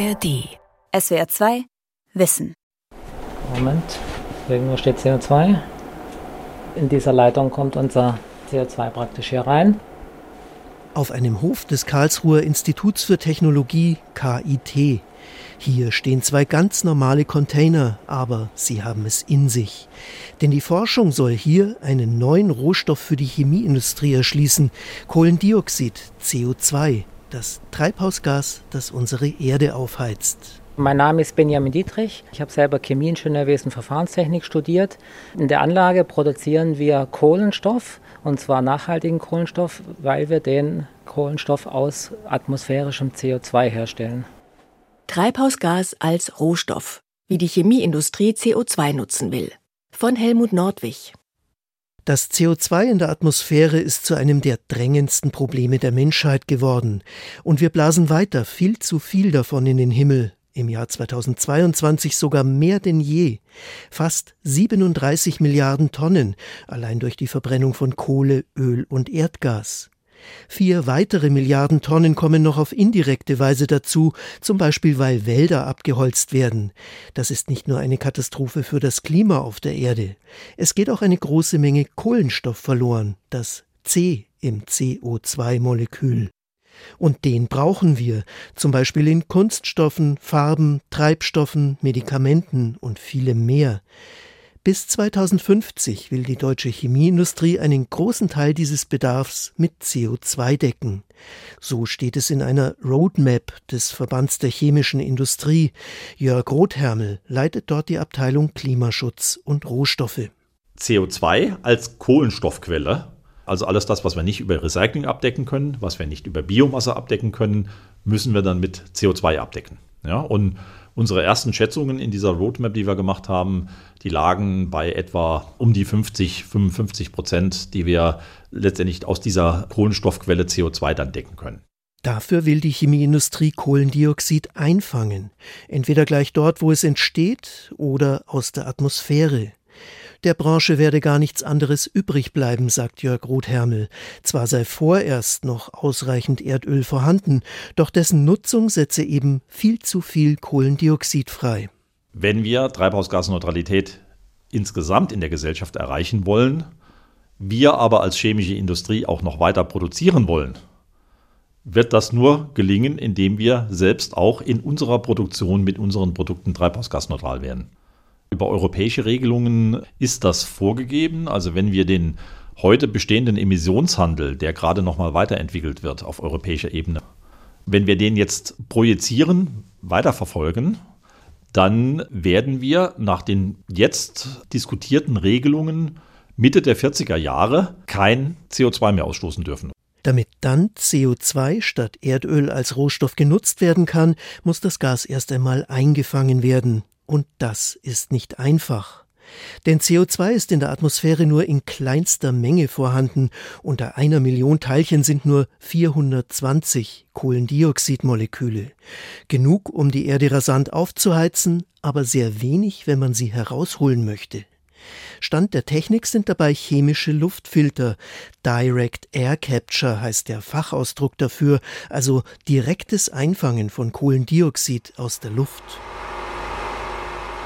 ARD. SWR 2 Wissen. Moment, irgendwo steht CO2. In dieser Leitung kommt unser CO2 praktisch hier rein. Auf einem Hof des Karlsruher Instituts für Technologie KIT. Hier stehen zwei ganz normale Container, aber sie haben es in sich. Denn die Forschung soll hier einen neuen Rohstoff für die Chemieindustrie erschließen, Kohlendioxid, CO2, das Treibhausgas, das unsere Erde aufheizt. Mein Name ist Benjamin Dietrich. Ich habe selber Chemieingenieurwesen Verfahrenstechnik studiert. In der Anlage produzieren wir Kohlenstoff und zwar nachhaltigen Kohlenstoff, weil wir den Kohlenstoff aus atmosphärischem CO2 herstellen. Treibhausgas als Rohstoff, wie die Chemieindustrie CO2 nutzen will. Von Helmut Nordwig. Das CO2 in der Atmosphäre ist zu einem der drängendsten Probleme der Menschheit geworden. Und wir blasen weiter viel zu viel davon in den Himmel. Im Jahr 2022 sogar mehr denn je. Fast 37 Milliarden Tonnen, allein durch die Verbrennung von Kohle, Öl und Erdgas. Vier weitere Milliarden Tonnen kommen noch auf indirekte Weise dazu, zum Beispiel weil Wälder abgeholzt werden. Das ist nicht nur eine Katastrophe für das Klima auf der Erde. Es geht auch eine große Menge Kohlenstoff verloren, das C im CO2-Molekül. Und den brauchen wir, zum Beispiel in Kunststoffen, Farben, Treibstoffen, Medikamenten und vielem mehr. Bis 2050 will die deutsche Chemieindustrie einen großen Teil dieses Bedarfs mit CO2 decken. So steht es in einer Roadmap des Verbands der chemischen Industrie. Jörg Rothermel leitet dort die Abteilung Klimaschutz und Rohstoffe. CO2 als Kohlenstoffquelle, also alles das, was wir nicht über Recycling abdecken können, was wir nicht über Biomasse abdecken können, müssen wir dann mit CO2 abdecken. Ja, und Unsere ersten Schätzungen in dieser Roadmap, die wir gemacht haben, die lagen bei etwa um die 50, 55 Prozent, die wir letztendlich aus dieser Kohlenstoffquelle CO2 dann decken können. Dafür will die Chemieindustrie Kohlendioxid einfangen, entweder gleich dort, wo es entsteht, oder aus der Atmosphäre. Der Branche werde gar nichts anderes übrig bleiben, sagt Jörg Rothermel. Zwar sei vorerst noch ausreichend Erdöl vorhanden, doch dessen Nutzung setze eben viel zu viel Kohlendioxid frei. Wenn wir Treibhausgasneutralität insgesamt in der Gesellschaft erreichen wollen, wir aber als chemische Industrie auch noch weiter produzieren wollen, wird das nur gelingen, indem wir selbst auch in unserer Produktion mit unseren Produkten treibhausgasneutral werden. Über europäische Regelungen ist das vorgegeben. Also wenn wir den heute bestehenden Emissionshandel, der gerade noch mal weiterentwickelt wird auf europäischer Ebene, wenn wir den jetzt projizieren, weiterverfolgen, dann werden wir nach den jetzt diskutierten Regelungen Mitte der 40er Jahre kein CO2 mehr ausstoßen dürfen. Damit dann CO2 statt Erdöl als Rohstoff genutzt werden kann, muss das Gas erst einmal eingefangen werden. Und das ist nicht einfach. Denn CO2 ist in der Atmosphäre nur in kleinster Menge vorhanden. Unter einer Million Teilchen sind nur 420 Kohlendioxidmoleküle. Genug, um die Erde rasant aufzuheizen, aber sehr wenig, wenn man sie herausholen möchte. Stand der Technik sind dabei chemische Luftfilter. Direct Air Capture heißt der Fachausdruck dafür, also direktes Einfangen von Kohlendioxid aus der Luft.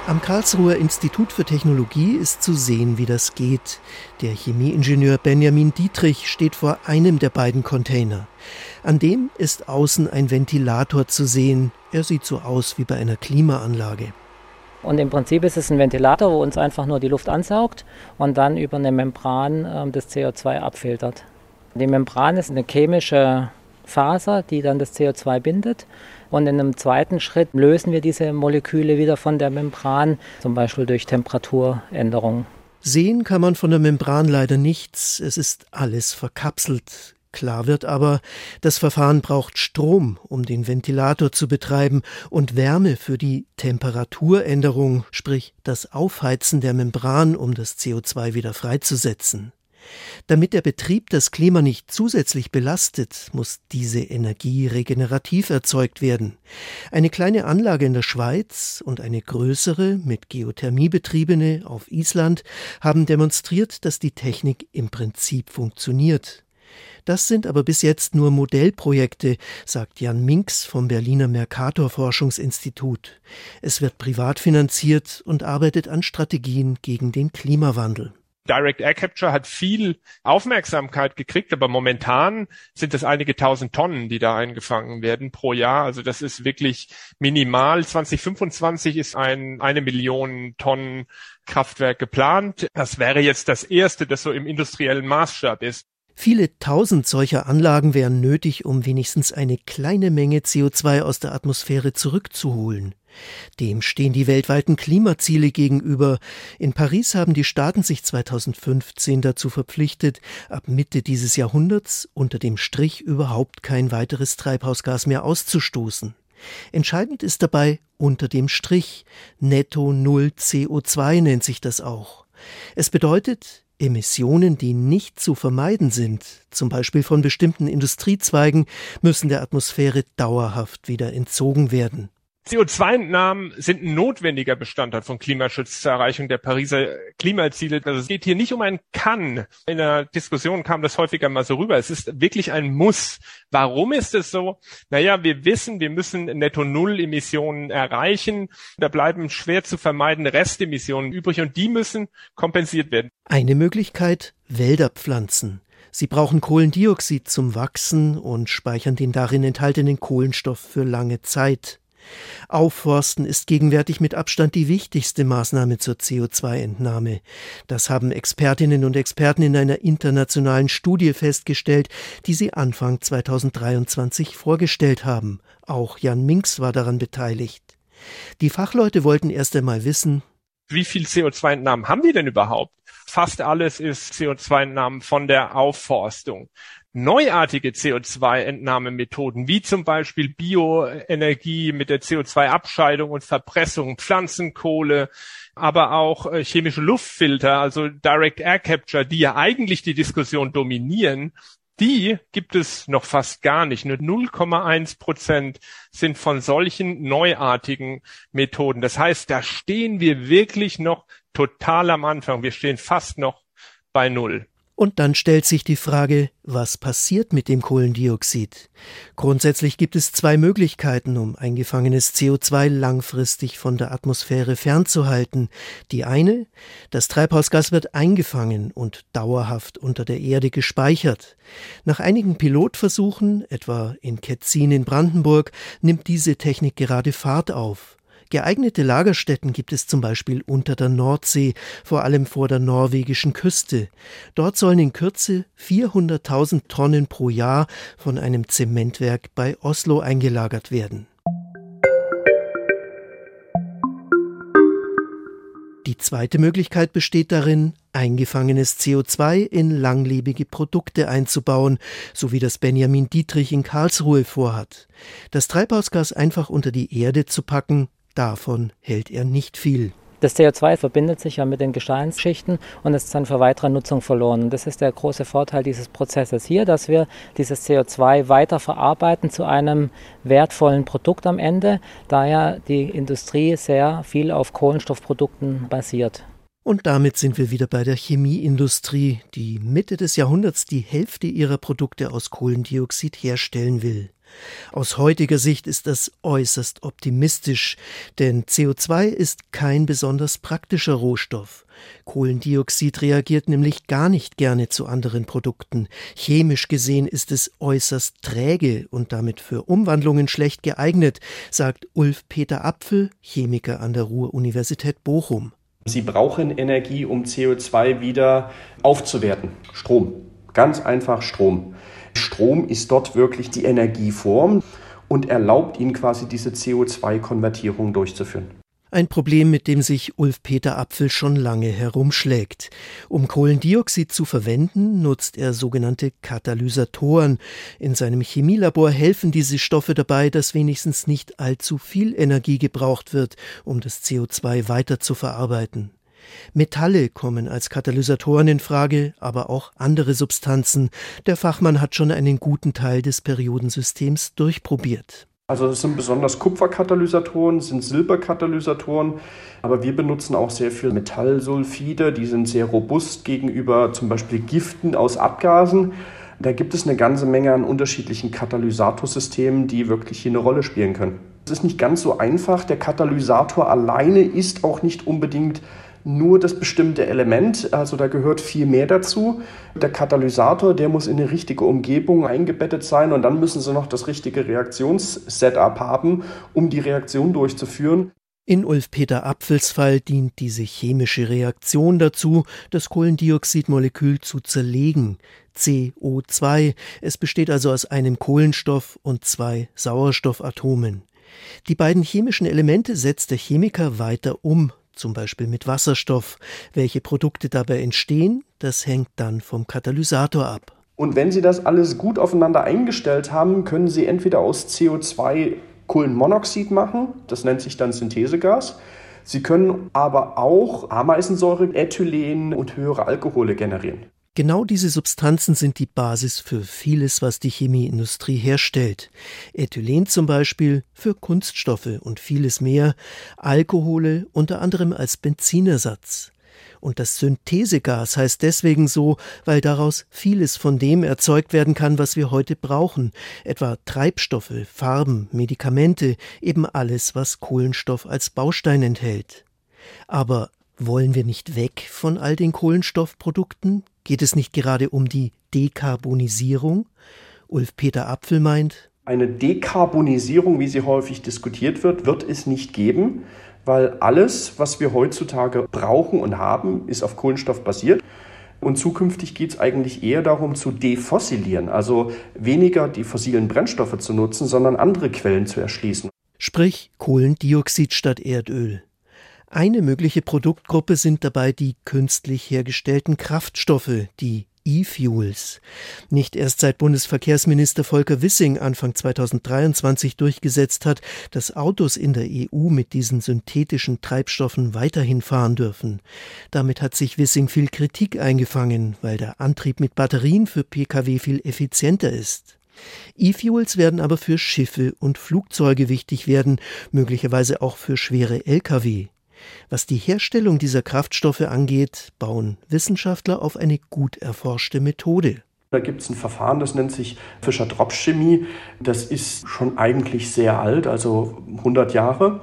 Am Karlsruher Institut für Technologie ist zu sehen, wie das geht. Der Chemieingenieur Benjamin Dietrich steht vor einem der beiden Container. An dem ist außen ein Ventilator zu sehen. Er sieht so aus wie bei einer Klimaanlage. Und im Prinzip ist es ein Ventilator, wo uns einfach nur die Luft ansaugt und dann über eine Membran äh, das CO2 abfiltert. Die Membran ist eine chemische Faser, die dann das CO2 bindet. Und in einem zweiten Schritt lösen wir diese Moleküle wieder von der Membran, zum Beispiel durch Temperaturänderungen. Sehen kann man von der Membran leider nichts. Es ist alles verkapselt. Klar wird aber, das Verfahren braucht Strom, um den Ventilator zu betreiben und Wärme für die Temperaturänderung, sprich das Aufheizen der Membran, um das CO2 wieder freizusetzen. Damit der Betrieb das Klima nicht zusätzlich belastet, muss diese Energie regenerativ erzeugt werden. Eine kleine Anlage in der Schweiz und eine größere mit Geothermie betriebene auf Island haben demonstriert, dass die Technik im Prinzip funktioniert. Das sind aber bis jetzt nur Modellprojekte, sagt Jan Minks vom Berliner Mercator Forschungsinstitut. Es wird privat finanziert und arbeitet an Strategien gegen den Klimawandel. Direct Air Capture hat viel Aufmerksamkeit gekriegt, aber momentan sind es einige tausend Tonnen, die da eingefangen werden pro Jahr. Also das ist wirklich minimal. 2025 ist ein, eine Million Tonnen Kraftwerk geplant. Das wäre jetzt das erste, das so im industriellen Maßstab ist. Viele tausend solcher Anlagen wären nötig, um wenigstens eine kleine Menge CO2 aus der Atmosphäre zurückzuholen. Dem stehen die weltweiten Klimaziele gegenüber. In Paris haben die Staaten sich 2015 dazu verpflichtet, ab Mitte dieses Jahrhunderts unter dem Strich überhaupt kein weiteres Treibhausgas mehr auszustoßen. Entscheidend ist dabei unter dem Strich. Netto Null CO2 nennt sich das auch. Es bedeutet, Emissionen, die nicht zu vermeiden sind, zum Beispiel von bestimmten Industriezweigen, müssen der Atmosphäre dauerhaft wieder entzogen werden. CO2-Entnahmen sind ein notwendiger Bestandteil von Klimaschutz zur Erreichung der Pariser Klimaziele. Also es geht hier nicht um ein Kann. In der Diskussion kam das häufiger mal so rüber. Es ist wirklich ein Muss. Warum ist es so? Naja, wir wissen, wir müssen Netto-Null-Emissionen erreichen. Da bleiben schwer zu vermeidende Restemissionen übrig und die müssen kompensiert werden. Eine Möglichkeit, Wälder pflanzen. Sie brauchen Kohlendioxid zum Wachsen und speichern den darin enthaltenen Kohlenstoff für lange Zeit. Aufforsten ist gegenwärtig mit Abstand die wichtigste Maßnahme zur CO2-Entnahme. Das haben Expertinnen und Experten in einer internationalen Studie festgestellt, die sie Anfang 2023 vorgestellt haben. Auch Jan Minks war daran beteiligt. Die Fachleute wollten erst einmal wissen, wie viel CO2-Entnahmen haben wir denn überhaupt? Fast alles ist CO2-Entnahmen von der Aufforstung neuartige CO2-Entnahmemethoden, wie zum Beispiel Bioenergie mit der CO2-Abscheidung und Verpressung, Pflanzenkohle, aber auch äh, chemische Luftfilter, also Direct Air Capture, die ja eigentlich die Diskussion dominieren, die gibt es noch fast gar nicht. Nur 0,1 Prozent sind von solchen neuartigen Methoden. Das heißt, da stehen wir wirklich noch total am Anfang. Wir stehen fast noch bei Null. Und dann stellt sich die Frage, was passiert mit dem Kohlendioxid? Grundsätzlich gibt es zwei Möglichkeiten, um eingefangenes CO2 langfristig von der Atmosphäre fernzuhalten. Die eine, das Treibhausgas wird eingefangen und dauerhaft unter der Erde gespeichert. Nach einigen Pilotversuchen, etwa in Ketzin in Brandenburg, nimmt diese Technik gerade Fahrt auf. Geeignete Lagerstätten gibt es zum Beispiel unter der Nordsee, vor allem vor der norwegischen Küste. Dort sollen in Kürze 400.000 Tonnen pro Jahr von einem Zementwerk bei Oslo eingelagert werden. Die zweite Möglichkeit besteht darin, eingefangenes CO2 in langlebige Produkte einzubauen, so wie das Benjamin Dietrich in Karlsruhe vorhat. Das Treibhausgas einfach unter die Erde zu packen, Davon hält er nicht viel. Das CO2 verbindet sich ja mit den Gesteinsschichten und ist dann für weitere Nutzung verloren. Und das ist der große Vorteil dieses Prozesses hier, dass wir dieses CO2 weiter verarbeiten zu einem wertvollen Produkt am Ende, da ja die Industrie sehr viel auf Kohlenstoffprodukten basiert. Und damit sind wir wieder bei der Chemieindustrie, die Mitte des Jahrhunderts die Hälfte ihrer Produkte aus Kohlendioxid herstellen will. Aus heutiger Sicht ist das äußerst optimistisch, denn CO2 ist kein besonders praktischer Rohstoff. Kohlendioxid reagiert nämlich gar nicht gerne zu anderen Produkten. Chemisch gesehen ist es äußerst träge und damit für Umwandlungen schlecht geeignet, sagt Ulf Peter Apfel, Chemiker an der Ruhr-Universität Bochum. Sie brauchen Energie, um CO2 wieder aufzuwerten. Strom. Ganz einfach Strom. Strom ist dort wirklich die Energieform und erlaubt ihnen quasi diese CO2-Konvertierung durchzuführen. Ein Problem, mit dem sich Ulf Peter Apfel schon lange herumschlägt. Um Kohlendioxid zu verwenden, nutzt er sogenannte Katalysatoren. In seinem Chemielabor helfen diese Stoffe dabei, dass wenigstens nicht allzu viel Energie gebraucht wird, um das CO2 weiter zu verarbeiten. Metalle kommen als Katalysatoren in Frage, aber auch andere Substanzen. Der Fachmann hat schon einen guten Teil des Periodensystems durchprobiert. Also es sind besonders Kupferkatalysatoren, sind Silberkatalysatoren, aber wir benutzen auch sehr viel Metallsulfide, die sind sehr robust gegenüber zum Beispiel Giften aus Abgasen. Da gibt es eine ganze Menge an unterschiedlichen Katalysatorsystemen, die wirklich hier eine Rolle spielen können. Es ist nicht ganz so einfach. Der Katalysator alleine ist auch nicht unbedingt nur das bestimmte Element, also da gehört viel mehr dazu. Der Katalysator, der muss in eine richtige Umgebung eingebettet sein und dann müssen sie noch das richtige Reaktionssetup haben, um die Reaktion durchzuführen. In Ulf-Peter Apfels Fall dient diese chemische Reaktion dazu, das Kohlendioxidmolekül zu zerlegen. CO2. Es besteht also aus einem Kohlenstoff und zwei Sauerstoffatomen. Die beiden chemischen Elemente setzt der Chemiker weiter um, zum Beispiel mit Wasserstoff. Welche Produkte dabei entstehen, das hängt dann vom Katalysator ab. Und wenn Sie das alles gut aufeinander eingestellt haben, können Sie entweder aus CO2 Kohlenmonoxid machen, das nennt sich dann Synthesegas. Sie können aber auch Ameisensäure, Ethylen und höhere Alkohole generieren. Genau diese Substanzen sind die Basis für vieles, was die Chemieindustrie herstellt. Ethylen zum Beispiel für Kunststoffe und vieles mehr, Alkohole unter anderem als Benzinersatz. Und das Synthesegas heißt deswegen so, weil daraus vieles von dem erzeugt werden kann, was wir heute brauchen, etwa Treibstoffe, Farben, Medikamente, eben alles, was Kohlenstoff als Baustein enthält. Aber wollen wir nicht weg von all den Kohlenstoffprodukten? Geht es nicht gerade um die Dekarbonisierung? Ulf Peter Apfel meint, eine Dekarbonisierung, wie sie häufig diskutiert wird, wird es nicht geben, weil alles, was wir heutzutage brauchen und haben, ist auf Kohlenstoff basiert. Und zukünftig geht es eigentlich eher darum zu defossilieren, also weniger die fossilen Brennstoffe zu nutzen, sondern andere Quellen zu erschließen. Sprich Kohlendioxid statt Erdöl. Eine mögliche Produktgruppe sind dabei die künstlich hergestellten Kraftstoffe, die E-Fuels. Nicht erst seit Bundesverkehrsminister Volker Wissing Anfang 2023 durchgesetzt hat, dass Autos in der EU mit diesen synthetischen Treibstoffen weiterhin fahren dürfen. Damit hat sich Wissing viel Kritik eingefangen, weil der Antrieb mit Batterien für Pkw viel effizienter ist. E-Fuels werden aber für Schiffe und Flugzeuge wichtig werden, möglicherweise auch für schwere Lkw. Was die Herstellung dieser Kraftstoffe angeht, bauen Wissenschaftler auf eine gut erforschte Methode. Da gibt es ein Verfahren, das nennt sich Fischer-Tropsch-Chemie. Das ist schon eigentlich sehr alt, also 100 Jahre.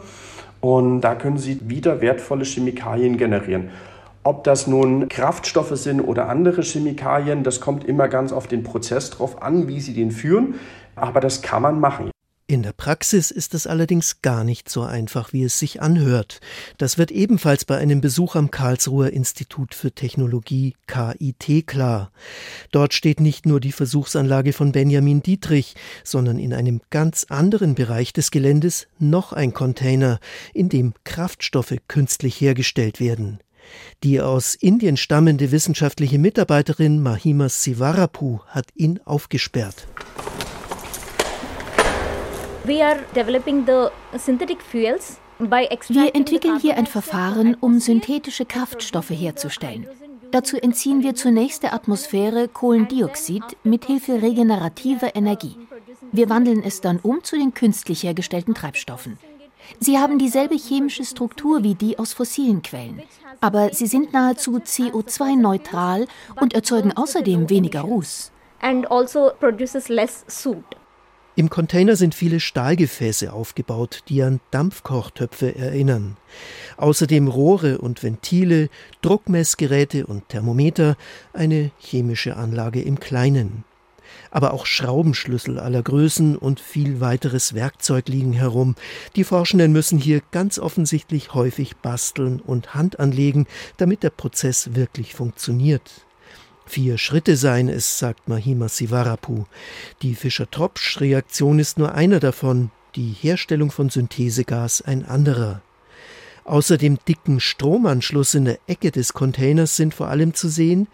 Und da können Sie wieder wertvolle Chemikalien generieren. Ob das nun Kraftstoffe sind oder andere Chemikalien, das kommt immer ganz auf den Prozess drauf an, wie Sie den führen. Aber das kann man machen. In der Praxis ist es allerdings gar nicht so einfach, wie es sich anhört. Das wird ebenfalls bei einem Besuch am Karlsruher Institut für Technologie KIT klar. Dort steht nicht nur die Versuchsanlage von Benjamin Dietrich, sondern in einem ganz anderen Bereich des Geländes noch ein Container, in dem Kraftstoffe künstlich hergestellt werden. Die aus Indien stammende wissenschaftliche Mitarbeiterin Mahima Sivarapu hat ihn aufgesperrt. Wir entwickeln hier ein Verfahren, um synthetische Kraftstoffe herzustellen. Dazu entziehen wir zunächst der Atmosphäre Kohlendioxid mit Hilfe regenerativer Energie. Wir wandeln es dann um zu den künstlich hergestellten Treibstoffen. Sie haben dieselbe chemische Struktur wie die aus fossilen Quellen, aber sie sind nahezu CO2-neutral und erzeugen außerdem weniger Ruß. And also produces less soot. Im Container sind viele Stahlgefäße aufgebaut, die an Dampfkochtöpfe erinnern. Außerdem Rohre und Ventile, Druckmessgeräte und Thermometer, eine chemische Anlage im Kleinen. Aber auch Schraubenschlüssel aller Größen und viel weiteres Werkzeug liegen herum. Die Forschenden müssen hier ganz offensichtlich häufig basteln und Hand anlegen, damit der Prozess wirklich funktioniert. Vier Schritte seien es, sagt Mahima Sivarapu. Die Fischer-Tropsch-Reaktion ist nur einer davon, die Herstellung von Synthesegas ein anderer. Außer dem dicken Stromanschluss in der Ecke des Containers sind vor allem zu sehen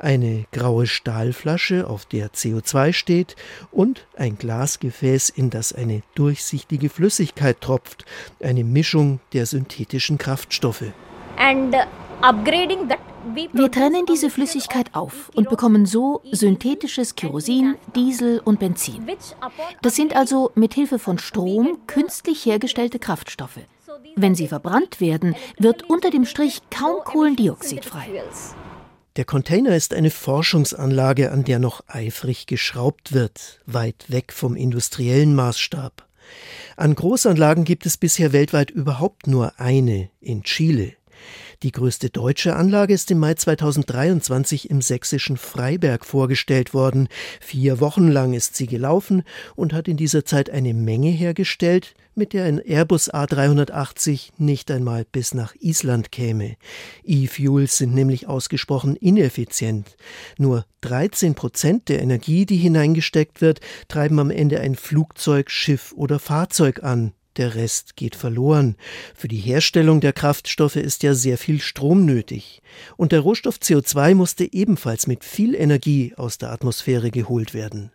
eine graue Stahlflasche, auf der CO2 steht, und ein Glasgefäß, in das eine durchsichtige Flüssigkeit tropft, eine Mischung der synthetischen Kraftstoffe. And upgrading that wir trennen diese Flüssigkeit auf und bekommen so synthetisches Kerosin, Diesel und Benzin. Das sind also mit Hilfe von Strom künstlich hergestellte Kraftstoffe. Wenn sie verbrannt werden, wird unter dem Strich kaum Kohlendioxid frei. Der Container ist eine Forschungsanlage, an der noch eifrig geschraubt wird, weit weg vom industriellen Maßstab. An Großanlagen gibt es bisher weltweit überhaupt nur eine in Chile. Die größte deutsche Anlage ist im Mai 2023 im sächsischen Freiberg vorgestellt worden. Vier Wochen lang ist sie gelaufen und hat in dieser Zeit eine Menge hergestellt, mit der ein Airbus A380 nicht einmal bis nach Island käme. E-Fuels sind nämlich ausgesprochen ineffizient. Nur 13 Prozent der Energie, die hineingesteckt wird, treiben am Ende ein Flugzeug, Schiff oder Fahrzeug an der Rest geht verloren. Für die Herstellung der Kraftstoffe ist ja sehr viel Strom nötig. Und der Rohstoff CO2 musste ebenfalls mit viel Energie aus der Atmosphäre geholt werden.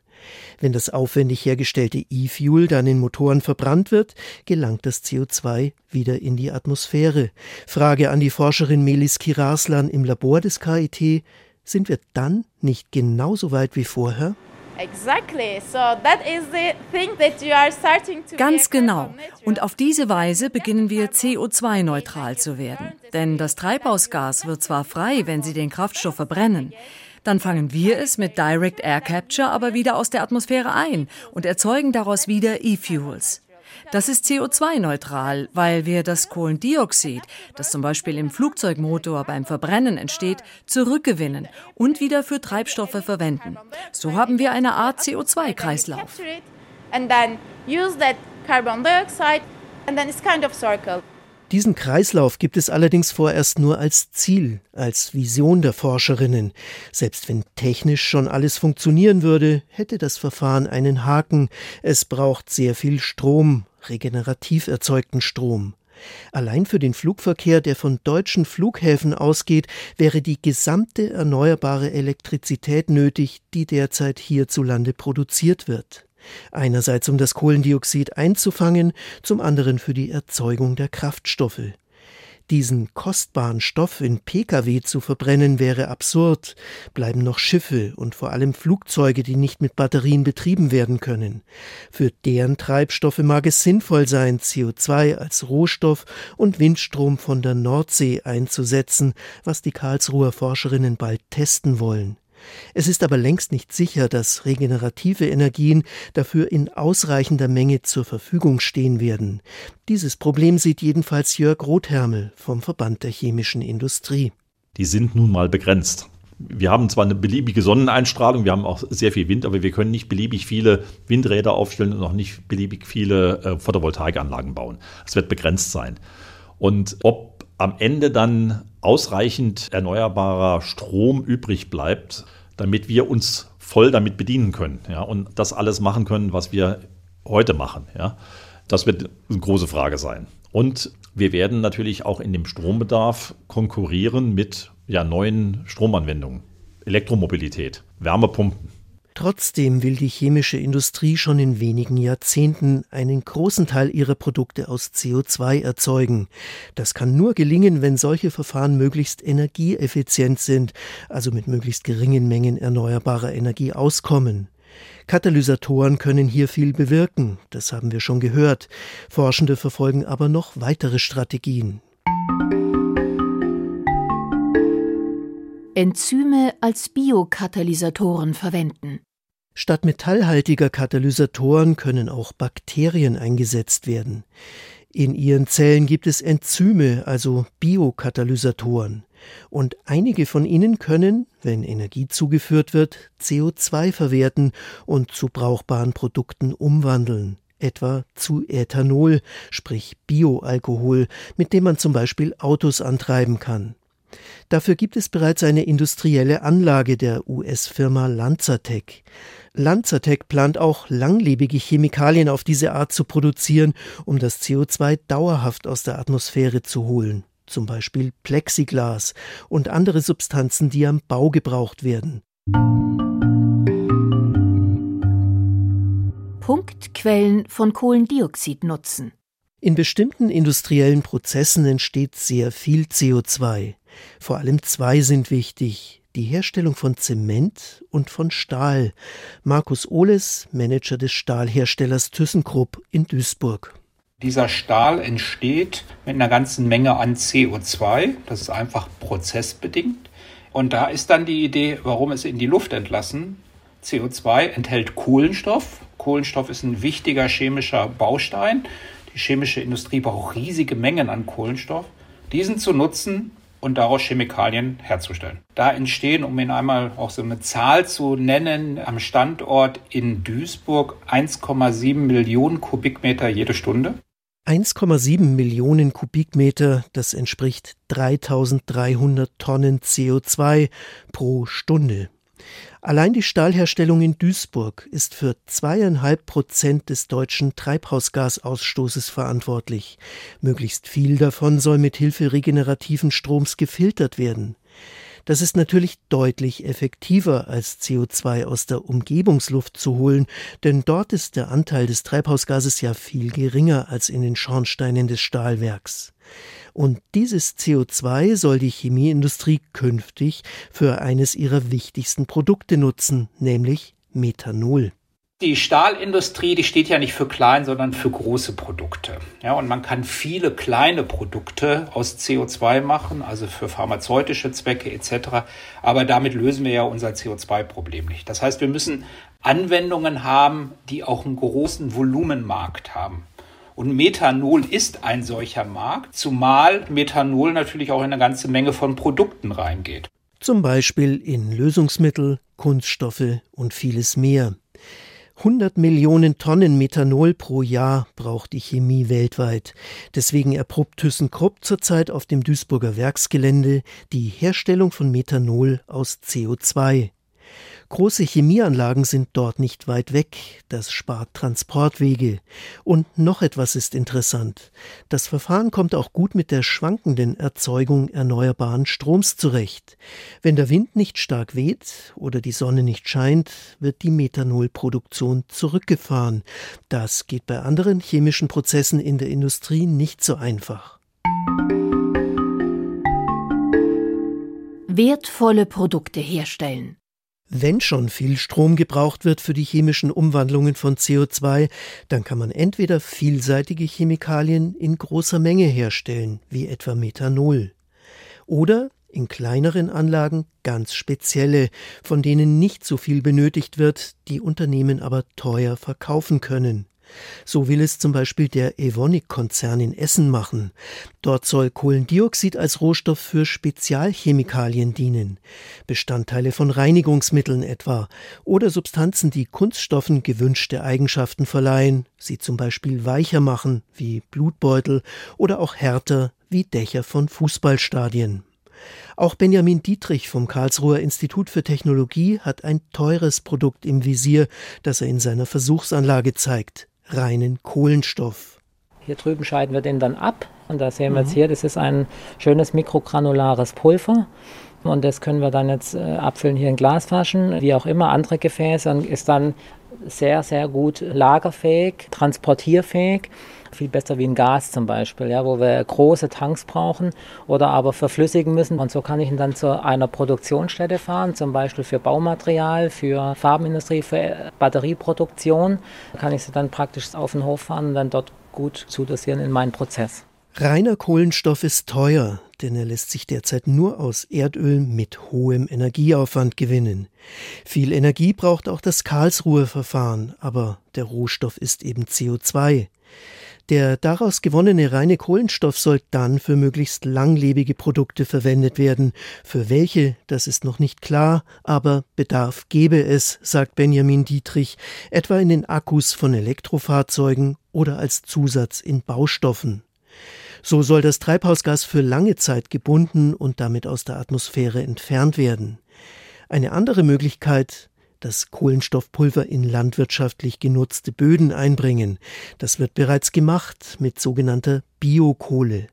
Wenn das aufwendig hergestellte E-Fuel dann in Motoren verbrannt wird, gelangt das CO2 wieder in die Atmosphäre. Frage an die Forscherin Melis Kiraslan im Labor des KIT. Sind wir dann nicht genauso weit wie vorher? Ganz genau. Und auf diese Weise beginnen wir CO2-neutral zu werden. Denn das Treibhausgas wird zwar frei, wenn Sie den Kraftstoff verbrennen. Dann fangen wir es mit Direct Air Capture aber wieder aus der Atmosphäre ein und erzeugen daraus wieder E-Fuels. Das ist CO2-neutral, weil wir das Kohlendioxid, das zum Beispiel im Flugzeugmotor beim Verbrennen entsteht, zurückgewinnen und wieder für Treibstoffe verwenden. So haben wir eine Art CO2-Kreislauf. Diesen Kreislauf gibt es allerdings vorerst nur als Ziel, als Vision der Forscherinnen. Selbst wenn technisch schon alles funktionieren würde, hätte das Verfahren einen Haken. Es braucht sehr viel Strom, regenerativ erzeugten Strom. Allein für den Flugverkehr, der von deutschen Flughäfen ausgeht, wäre die gesamte erneuerbare Elektrizität nötig, die derzeit hierzulande produziert wird. Einerseits um das Kohlendioxid einzufangen, zum anderen für die Erzeugung der Kraftstoffe. Diesen kostbaren Stoff in Pkw zu verbrennen wäre absurd, bleiben noch Schiffe und vor allem Flugzeuge, die nicht mit Batterien betrieben werden können. Für deren Treibstoffe mag es sinnvoll sein, CO2 als Rohstoff und Windstrom von der Nordsee einzusetzen, was die Karlsruher Forscherinnen bald testen wollen. Es ist aber längst nicht sicher, dass regenerative Energien dafür in ausreichender Menge zur Verfügung stehen werden. Dieses Problem sieht jedenfalls Jörg Rothermel vom Verband der chemischen Industrie. Die sind nun mal begrenzt. Wir haben zwar eine beliebige Sonneneinstrahlung, wir haben auch sehr viel Wind, aber wir können nicht beliebig viele Windräder aufstellen und auch nicht beliebig viele äh, Photovoltaikanlagen bauen. Es wird begrenzt sein. Und ob am Ende dann ausreichend erneuerbarer Strom übrig bleibt, damit wir uns voll damit bedienen können ja, und das alles machen können, was wir heute machen. Ja. Das wird eine große Frage sein. Und wir werden natürlich auch in dem Strombedarf konkurrieren mit ja, neuen Stromanwendungen, Elektromobilität, Wärmepumpen. Trotzdem will die chemische Industrie schon in wenigen Jahrzehnten einen großen Teil ihrer Produkte aus CO2 erzeugen. Das kann nur gelingen, wenn solche Verfahren möglichst energieeffizient sind, also mit möglichst geringen Mengen erneuerbarer Energie auskommen. Katalysatoren können hier viel bewirken, das haben wir schon gehört. Forschende verfolgen aber noch weitere Strategien. Enzyme als Biokatalysatoren verwenden. Statt metallhaltiger Katalysatoren können auch Bakterien eingesetzt werden. In ihren Zellen gibt es Enzyme, also Biokatalysatoren. Und einige von ihnen können, wenn Energie zugeführt wird, CO2 verwerten und zu brauchbaren Produkten umwandeln etwa zu Ethanol, sprich Bioalkohol, mit dem man zum Beispiel Autos antreiben kann. Dafür gibt es bereits eine industrielle Anlage der US-Firma Lanzatec. Lanzatec plant auch langlebige Chemikalien auf diese Art zu produzieren, um das CO2 dauerhaft aus der Atmosphäre zu holen, zum Beispiel Plexiglas und andere Substanzen, die am Bau gebraucht werden. Punktquellen von Kohlendioxid nutzen. In bestimmten industriellen Prozessen entsteht sehr viel CO2. Vor allem zwei sind wichtig, die Herstellung von Zement und von Stahl. Markus Ohles, Manager des Stahlherstellers ThyssenKrupp in Duisburg. Dieser Stahl entsteht mit einer ganzen Menge an CO2. Das ist einfach prozessbedingt. Und da ist dann die Idee, warum es in die Luft entlassen. CO2 enthält Kohlenstoff. Kohlenstoff ist ein wichtiger chemischer Baustein. Die chemische Industrie braucht riesige Mengen an Kohlenstoff. Diesen zu nutzen und daraus Chemikalien herzustellen. Da entstehen, um Ihnen einmal auch so eine Zahl zu nennen, am Standort in Duisburg 1,7 Millionen Kubikmeter jede Stunde. 1,7 Millionen Kubikmeter, das entspricht 3300 Tonnen CO2 pro Stunde. Allein die Stahlherstellung in Duisburg ist für zweieinhalb Prozent des deutschen Treibhausgasausstoßes verantwortlich. Möglichst viel davon soll mit Hilfe regenerativen Stroms gefiltert werden. Das ist natürlich deutlich effektiver, als CO2 aus der Umgebungsluft zu holen, denn dort ist der Anteil des Treibhausgases ja viel geringer als in den Schornsteinen des Stahlwerks. Und dieses CO2 soll die Chemieindustrie künftig für eines ihrer wichtigsten Produkte nutzen, nämlich Methanol. Die Stahlindustrie, die steht ja nicht für klein, sondern für große Produkte. Ja, und man kann viele kleine Produkte aus CO2 machen, also für pharmazeutische Zwecke etc. Aber damit lösen wir ja unser CO2-Problem nicht. Das heißt, wir müssen Anwendungen haben, die auch einen großen Volumenmarkt haben. Und Methanol ist ein solcher Markt, zumal Methanol natürlich auch in eine ganze Menge von Produkten reingeht. Zum Beispiel in Lösungsmittel, Kunststoffe und vieles mehr. 100 Millionen Tonnen Methanol pro Jahr braucht die Chemie weltweit. Deswegen erprobt ThyssenKrupp zurzeit auf dem Duisburger Werksgelände die Herstellung von Methanol aus CO2. Große Chemieanlagen sind dort nicht weit weg, das spart Transportwege. Und noch etwas ist interessant. Das Verfahren kommt auch gut mit der schwankenden Erzeugung erneuerbaren Stroms zurecht. Wenn der Wind nicht stark weht oder die Sonne nicht scheint, wird die Methanolproduktion zurückgefahren. Das geht bei anderen chemischen Prozessen in der Industrie nicht so einfach. Wertvolle Produkte herstellen. Wenn schon viel Strom gebraucht wird für die chemischen Umwandlungen von CO2, dann kann man entweder vielseitige Chemikalien in großer Menge herstellen, wie etwa Methanol, oder in kleineren Anlagen ganz spezielle, von denen nicht so viel benötigt wird, die Unternehmen aber teuer verkaufen können. So will es zum Beispiel der Evonik-Konzern in Essen machen. Dort soll Kohlendioxid als Rohstoff für Spezialchemikalien dienen. Bestandteile von Reinigungsmitteln etwa oder Substanzen, die Kunststoffen gewünschte Eigenschaften verleihen, sie zum Beispiel weicher machen, wie Blutbeutel, oder auch härter, wie Dächer von Fußballstadien. Auch Benjamin Dietrich vom Karlsruher Institut für Technologie hat ein teures Produkt im Visier, das er in seiner Versuchsanlage zeigt reinen Kohlenstoff. Hier drüben scheiden wir den dann ab und da sehen wir jetzt mhm. hier, das ist ein schönes mikrogranulares Pulver. Und das können wir dann jetzt äh, abfüllen hier in Glasflaschen, wie auch immer, andere Gefäße und ist dann sehr, sehr gut lagerfähig, transportierfähig viel besser wie ein Gas zum Beispiel, ja, wo wir große Tanks brauchen oder aber verflüssigen müssen. Und so kann ich ihn dann zu einer Produktionsstätte fahren, zum Beispiel für Baumaterial, für Farbenindustrie, für Batterieproduktion. Da kann ich sie dann praktisch auf den Hof fahren und dann dort gut zudosieren in meinen Prozess. Reiner Kohlenstoff ist teuer, denn er lässt sich derzeit nur aus Erdöl mit hohem Energieaufwand gewinnen. Viel Energie braucht auch das Karlsruher Verfahren, aber der Rohstoff ist eben CO2. Der daraus gewonnene reine Kohlenstoff soll dann für möglichst langlebige Produkte verwendet werden. Für welche, das ist noch nicht klar, aber Bedarf gebe es, sagt Benjamin Dietrich, etwa in den Akkus von Elektrofahrzeugen oder als Zusatz in Baustoffen. So soll das Treibhausgas für lange Zeit gebunden und damit aus der Atmosphäre entfernt werden. Eine andere Möglichkeit, das Kohlenstoffpulver in landwirtschaftlich genutzte Böden einbringen. Das wird bereits gemacht mit sogenannter Biokohle.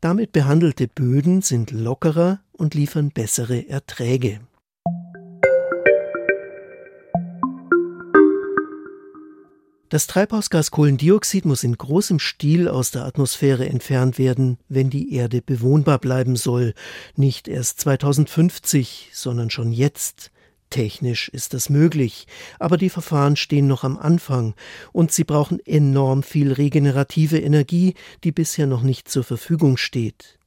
Damit behandelte Böden sind lockerer und liefern bessere Erträge. Das Treibhausgas Kohlendioxid muss in großem Stil aus der Atmosphäre entfernt werden, wenn die Erde bewohnbar bleiben soll. Nicht erst 2050, sondern schon jetzt. Technisch ist das möglich, aber die Verfahren stehen noch am Anfang und sie brauchen enorm viel regenerative Energie, die bisher noch nicht zur Verfügung steht.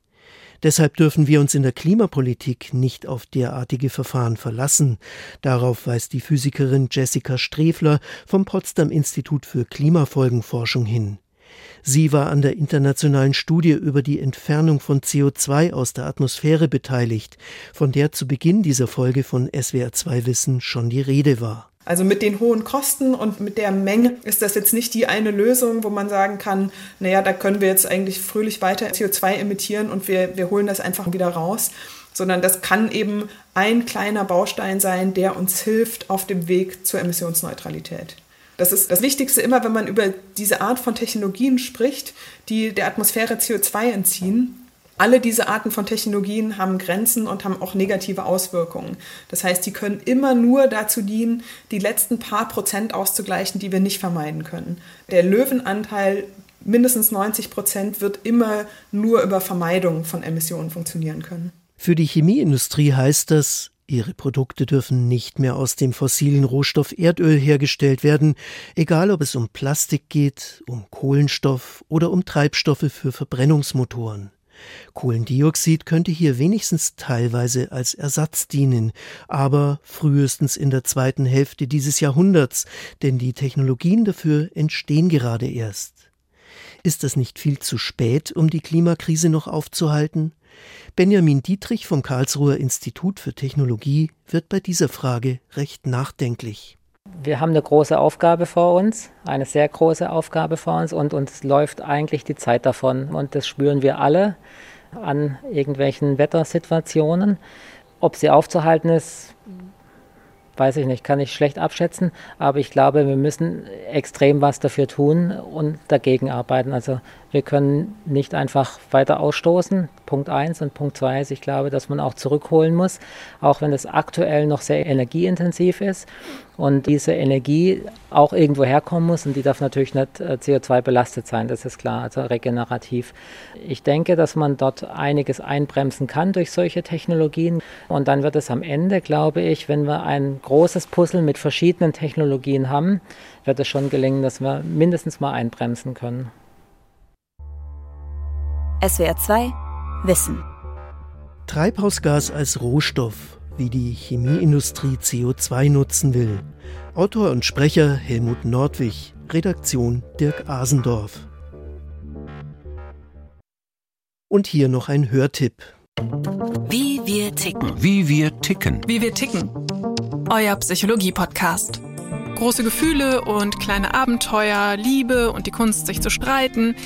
Deshalb dürfen wir uns in der Klimapolitik nicht auf derartige Verfahren verlassen. Darauf weist die Physikerin Jessica Strefler vom Potsdam Institut für Klimafolgenforschung hin. Sie war an der internationalen Studie über die Entfernung von CO2 aus der Atmosphäre beteiligt, von der zu Beginn dieser Folge von SWR2 Wissen schon die Rede war. Also mit den hohen Kosten und mit der Menge ist das jetzt nicht die eine Lösung, wo man sagen kann, naja, da können wir jetzt eigentlich fröhlich weiter CO2 emittieren und wir, wir holen das einfach wieder raus, sondern das kann eben ein kleiner Baustein sein, der uns hilft auf dem Weg zur Emissionsneutralität. Das ist das Wichtigste immer, wenn man über diese Art von Technologien spricht, die der Atmosphäre CO2 entziehen. Alle diese Arten von Technologien haben Grenzen und haben auch negative Auswirkungen. Das heißt, die können immer nur dazu dienen, die letzten paar Prozent auszugleichen, die wir nicht vermeiden können. Der Löwenanteil mindestens 90 Prozent wird immer nur über Vermeidung von Emissionen funktionieren können. Für die Chemieindustrie heißt das, Ihre Produkte dürfen nicht mehr aus dem fossilen Rohstoff Erdöl hergestellt werden, egal ob es um Plastik geht, um Kohlenstoff oder um Treibstoffe für Verbrennungsmotoren. Kohlendioxid könnte hier wenigstens teilweise als Ersatz dienen, aber frühestens in der zweiten Hälfte dieses Jahrhunderts, denn die Technologien dafür entstehen gerade erst. Ist das nicht viel zu spät, um die Klimakrise noch aufzuhalten? Benjamin Dietrich vom Karlsruher Institut für Technologie wird bei dieser Frage recht nachdenklich. Wir haben eine große Aufgabe vor uns, eine sehr große Aufgabe vor uns und uns läuft eigentlich die Zeit davon und das spüren wir alle an irgendwelchen Wettersituationen. Ob sie aufzuhalten ist, weiß ich nicht, kann ich schlecht abschätzen, aber ich glaube, wir müssen extrem was dafür tun und dagegen arbeiten. Also wir können nicht einfach weiter ausstoßen. Punkt eins und Punkt zwei ist, ich glaube, dass man auch zurückholen muss, auch wenn es aktuell noch sehr energieintensiv ist und diese Energie auch irgendwo herkommen muss und die darf natürlich nicht äh, CO2 belastet sein, das ist klar, also regenerativ. Ich denke, dass man dort einiges einbremsen kann durch solche Technologien und dann wird es am Ende, glaube ich, wenn wir ein großes Puzzle mit verschiedenen Technologien haben, wird es schon gelingen, dass wir mindestens mal einbremsen können. SWR 2 Wissen. Treibhausgas als Rohstoff, wie die Chemieindustrie CO2 nutzen will. Autor und Sprecher Helmut Nordwig, Redaktion Dirk Asendorf. Und hier noch ein Hörtipp. Wie wir ticken. Wie wir ticken. Wie wir ticken. Euer Psychologie-Podcast. Große Gefühle und kleine Abenteuer, Liebe und die Kunst, sich zu streiten –